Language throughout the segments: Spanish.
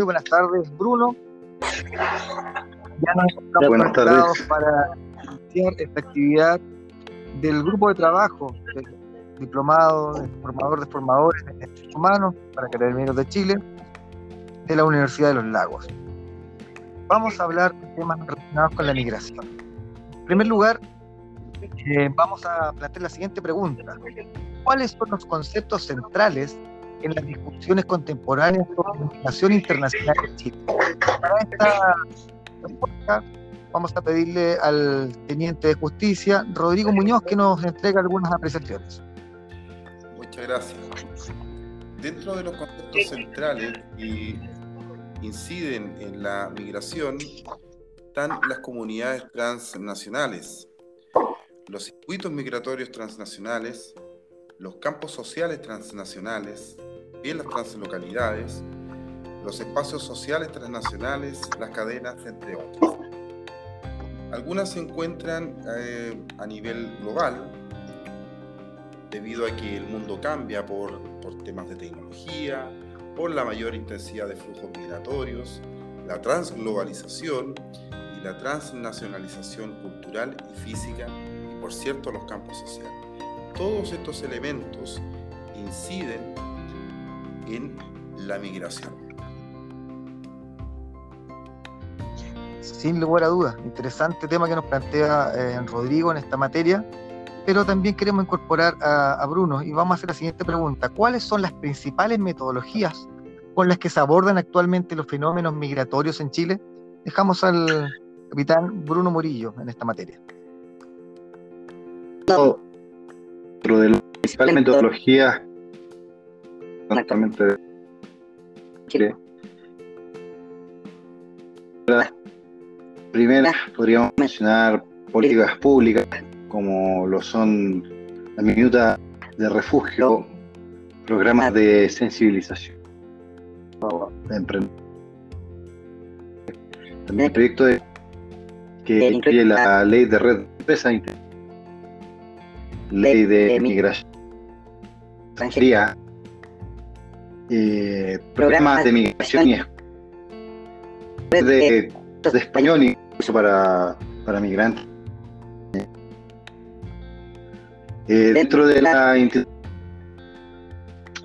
muy buenas tardes, Bruno. Ya nos estamos tardes. para iniciar esta actividad del grupo de trabajo del diplomado de formador de formadores de derechos humanos para carabineros de Chile de la Universidad de los Lagos. Vamos a hablar de temas relacionados con la migración. En primer lugar, eh, vamos a plantear la siguiente pregunta. ¿Cuáles son los conceptos centrales en las discusiones contemporáneas sobre la migración internacional en Chile? Para esta respuesta, vamos a pedirle al teniente de justicia, Rodrigo Muñoz, que nos entregue algunas apreciaciones. Muchas gracias. Dentro de los conceptos centrales y inciden en la migración están las comunidades transnacionales, los circuitos migratorios transnacionales, los campos sociales transnacionales, bien las translocalidades, los espacios sociales transnacionales, las cadenas, entre otros. Algunas se encuentran eh, a nivel global, debido a que el mundo cambia por, por temas de tecnología, por la mayor intensidad de flujos migratorios, la transglobalización y la transnacionalización cultural y física por cierto los campos sociales. Todos estos elementos inciden en la migración. Sin lugar a dudas, interesante tema que nos plantea eh, Rodrigo en esta materia, pero también queremos incorporar a, a Bruno y vamos a hacer la siguiente pregunta. ¿Cuáles son las principales metodologías con las que se abordan actualmente los fenómenos migratorios en Chile? Dejamos al capitán Bruno Murillo en esta materia dentro de las principales metodologías actualmente Chile. La primera podríamos mencionar políticas públicas como lo son la minuta de refugio, programas de sensibilización, de También el proyecto de, que incluye la ley de red de empresas ley de migración. Extranjería, eh, programas de migración y de, de español incluso para, para migrantes. Eh, dentro de la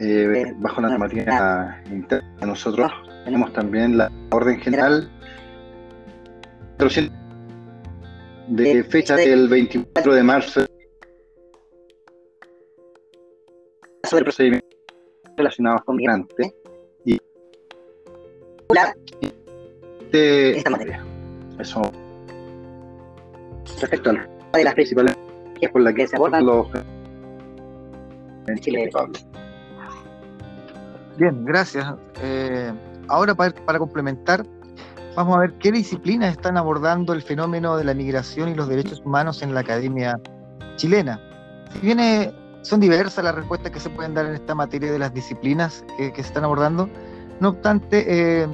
eh, bajo la normativa interna nosotros tenemos también la orden general de fecha del 24 de marzo. Sobre procedimientos relacionados con migrantes y de esta materia. Eso respecto a una de las principales por las que se abordan los en Chile. Bien, gracias. Eh, ahora para, para complementar, vamos a ver qué disciplinas están abordando el fenómeno de la migración y los derechos humanos en la academia chilena. Si viene son diversas las respuestas que se pueden dar en esta materia de las disciplinas que, se están abordando. No obstante, eh,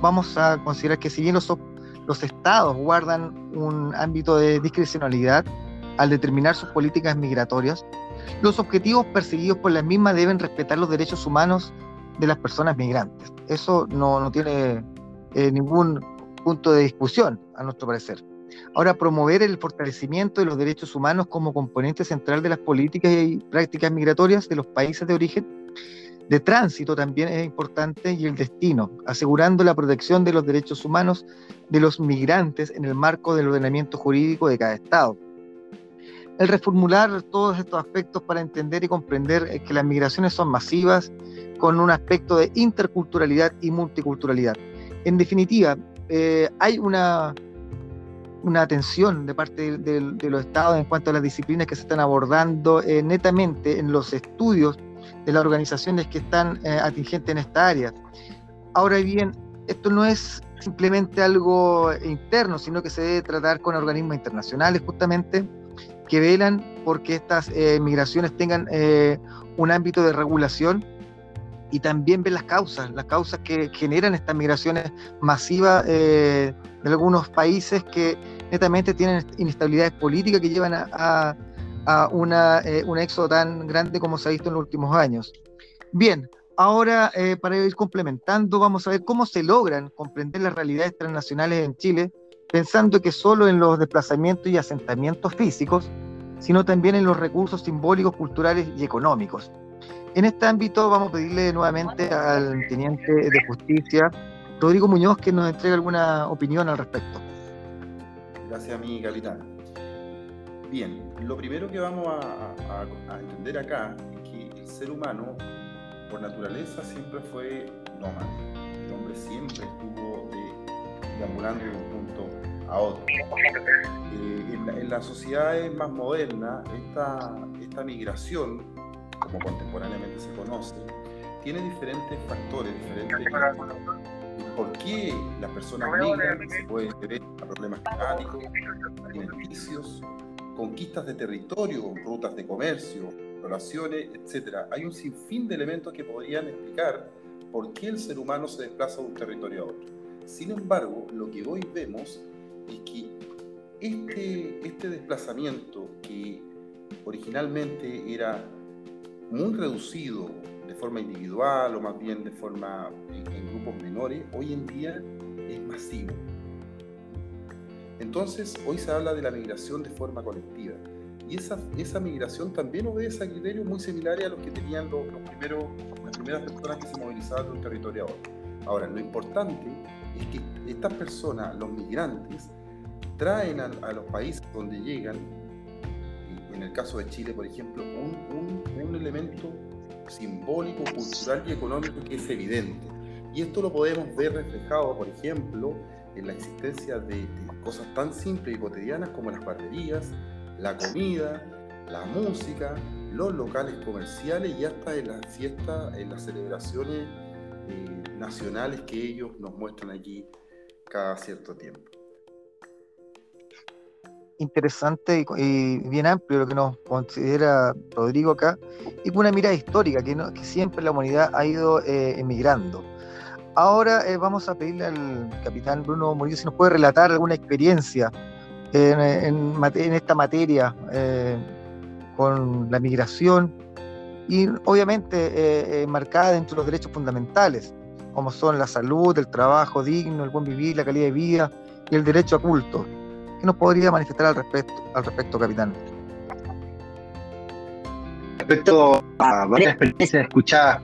vamos a considerar que si bien los, estados guardan un ámbito de discrecionalidad al determinar sus políticas migratorias, los objetivos perseguidos por las mismas deben respetar los derechos humanos de las personas migrantes. Eso no, no tiene eh, ningún punto de discusión, a nuestro parecer. Ahora, promover el fortalecimiento de los derechos humanos como componente central de las políticas y prácticas migratorias de los países de origen, de tránsito también es importante y el destino, asegurando la protección de los derechos humanos de los migrantes en el marco del ordenamiento jurídico de cada Estado. El reformular todos estos aspectos para entender y comprender que las migraciones son masivas con un aspecto de interculturalidad y multiculturalidad. En definitiva, eh, hay una una atención de parte de, los estados en cuanto a las disciplinas que se están abordando eh, netamente en los estudios de las organizaciones que están eh, atingentes en esta área. Ahora bien, esto no es simplemente algo interno, sino que se debe tratar con organismos internacionales justamente que velan porque estas eh, migraciones tengan un ámbito de regulación y también ven las causas, las causas que generan estas migraciones masivas de algunos países que netamente tienen inestabilidades políticas que llevan a, a, una, eh, un éxodo tan grande como se ha visto en los últimos años. Bien, Ahora, eh, para ir complementando, vamos a ver cómo se logran comprender las realidades transnacionales en Chile, pensando que solo en los desplazamientos y asentamientos físicos, sino también en los recursos simbólicos, culturales y económicos. En este ámbito vamos a pedirle nuevamente al teniente de justicia, Rodrigo Muñoz, que nos entregue alguna opinión al respecto. Gracias, mi capitán. Bien, lo primero que vamos a, entender acá es que el ser humano, por naturaleza, siempre fue nómada. El hombre siempre estuvo deambulando de un punto a otro. Eh, en, las sociedades más modernas, esta, esta migración, como contemporáneamente se conoce, tiene diferentes factores, diferentes por qué las personas migran, se puede ver a problemas climáticos, alimenticios, conquistas de territorio, rutas de comercio, relaciones, etc. Hay un sinfín de elementos que podrían explicar por qué el ser humano se desplaza de un territorio a otro. Sin embargo, lo que hoy vemos es que este, este desplazamiento que originalmente era muy reducido de forma individual o más bien de forma en, grupos menores, hoy en día es masivo. Entonces, hoy se habla de la migración de forma colectiva. Y esa, esa migración también obedece a criterios muy similares a los que tenían los, primeros, las primeras personas que se movilizaban de un territorio a otro. Ahora, lo importante es que estas personas, los migrantes, traen a, los países donde llegan, en el caso de Chile, por ejemplo, un, elemento simbólico, cultural y económico que es evidente. Y esto lo podemos ver reflejado, por ejemplo, en la existencia de, cosas tan simples y cotidianas como las guarderías, la comida, la música, los locales comerciales y hasta en las fiestas, en las celebraciones eh, nacionales que ellos nos muestran aquí cada cierto tiempo interesante y, bien amplio lo que nos considera Rodrigo acá, y con una mirada histórica que, siempre la humanidad ha ido eh, emigrando. Ahora eh, vamos a pedirle al capitán Bruno Murillo si nos puede relatar alguna experiencia en, en, esta materia eh, con la migración y obviamente marcada dentro de los derechos fundamentales, como son la salud, el trabajo digno, el buen vivir, la calidad de vida y el derecho a culto. ¿Qué nos podría manifestar al respecto, al respecto capitán? Respecto a varias experiencias escuchadas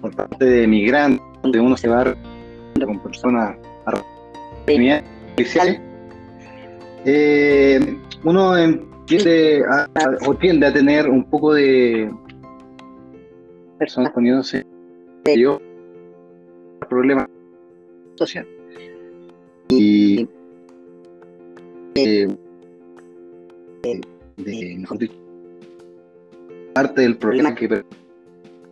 por parte de migrantes, donde uno se va con personas especiales, eh, uno entiende o tiende a tener un poco de personas poniéndose serio problemas sociales. Y de, parte del problema que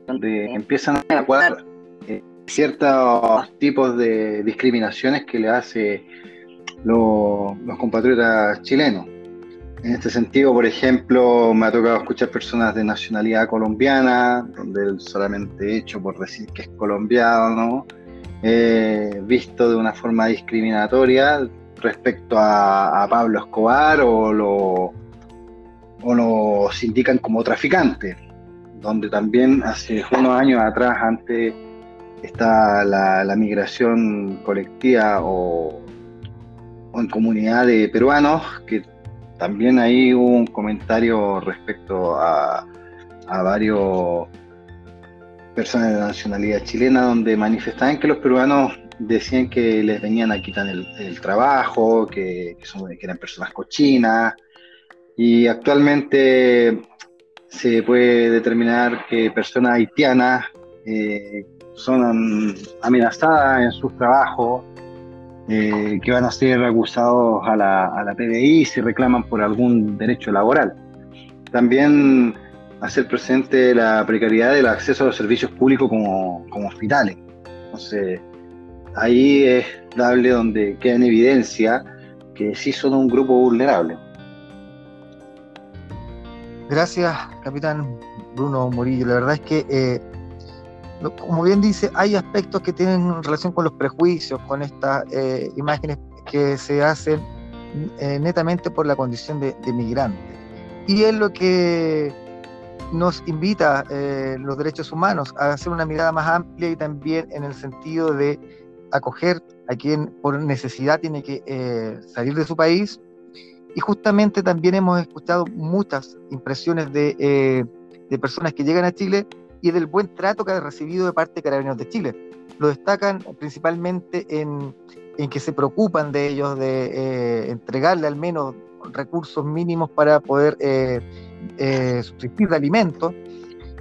empiezan a acuar eh, ciertos tipos de discriminaciones que le hace los compatriotas chilenos. En este sentido, por ejemplo, me ha tocado escuchar personas de nacionalidad colombiana, donde el solamente hecho por decir que es colombiano, eh, visto de una forma discriminatoria, respecto a, Pablo Escobar o lo, o los indican como traficante, donde también hace unos años atrás, antes está la, migración colectiva o, en comunidad de peruanos, que también ahí hubo un comentario respecto a, a varios personas de nacionalidad chilena donde manifestaban que los peruanos decían que les venían a quitar el, trabajo, que, eran personas cochinas, y actualmente se puede determinar que personas haitianas eh, son amenazadas en sus trabajos, eh, que van a ser acusados a la, a la PDI si reclaman por algún derecho laboral. También hacer presente la precariedad del acceso a los servicios públicos como, como hospitales. Entonces, ahí es dable donde queda en evidencia que sí son un grupo vulnerable. Gracias, capitán Bruno Murillo. La verdad es que, eh, como bien dice, hay aspectos que tienen relación con los prejuicios, con estas eh, imágenes que se hacen eh, netamente por la condición de, de, migrante. Y es lo que nos invita los derechos humanos a hacer una mirada más amplia y también en el sentido de acoger a quien por necesidad tiene que eh, salir de su país. Y justamente también hemos escuchado muchas impresiones de, eh, de personas que llegan a Chile y del buen trato que ha recibido de parte de Carabineros de Chile. Lo destacan principalmente en, en que se preocupan de ellos, de entregarle al menos recursos mínimos para poder eh, eh, subsistir de alimentos,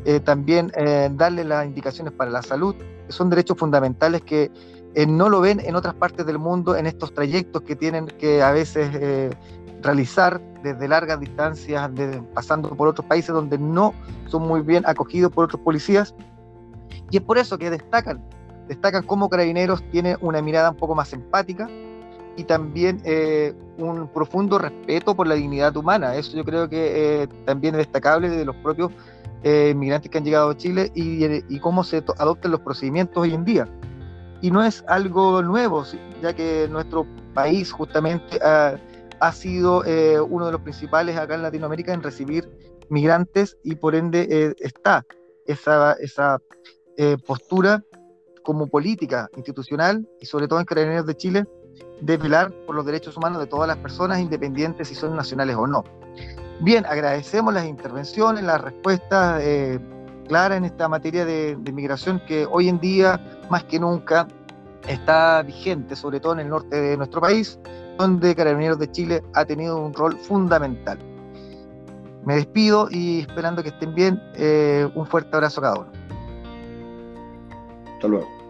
eh, también darle las indicaciones para la salud, son derechos fundamentales que no lo ven en otras partes del mundo en estos trayectos que tienen que a veces realizar desde largas distancias, pasando por otros países donde no son muy bien acogidos por otros policías. Y es por eso que destacan, destacan cómo Carabineros tiene una mirada un poco más empática, y también eh, un profundo respeto por la dignidad humana. Eso yo creo que eh, también es destacable de los propios eh, inmigrantes que han llegado a Chile y, y, cómo se adoptan los procedimientos hoy en día. Y no es algo nuevo, ya que nuestro país justamente ha, sido uno de los principales acá en Latinoamérica en recibir migrantes y por ende está esa, esa postura como política institucional y sobre todo en Carabineros de Chile de velar por los derechos humanos de todas las personas, independientes si son nacionales o no. Bien, agradecemos las intervenciones, las respuestas eh, claras en esta materia de, de migración que hoy en día, más que nunca, está vigente, sobre todo en el norte de nuestro país, donde Carabineros de Chile ha tenido un rol fundamental. Me despido y esperando que estén bien, eh, un fuerte abrazo a cada uno. Hasta luego.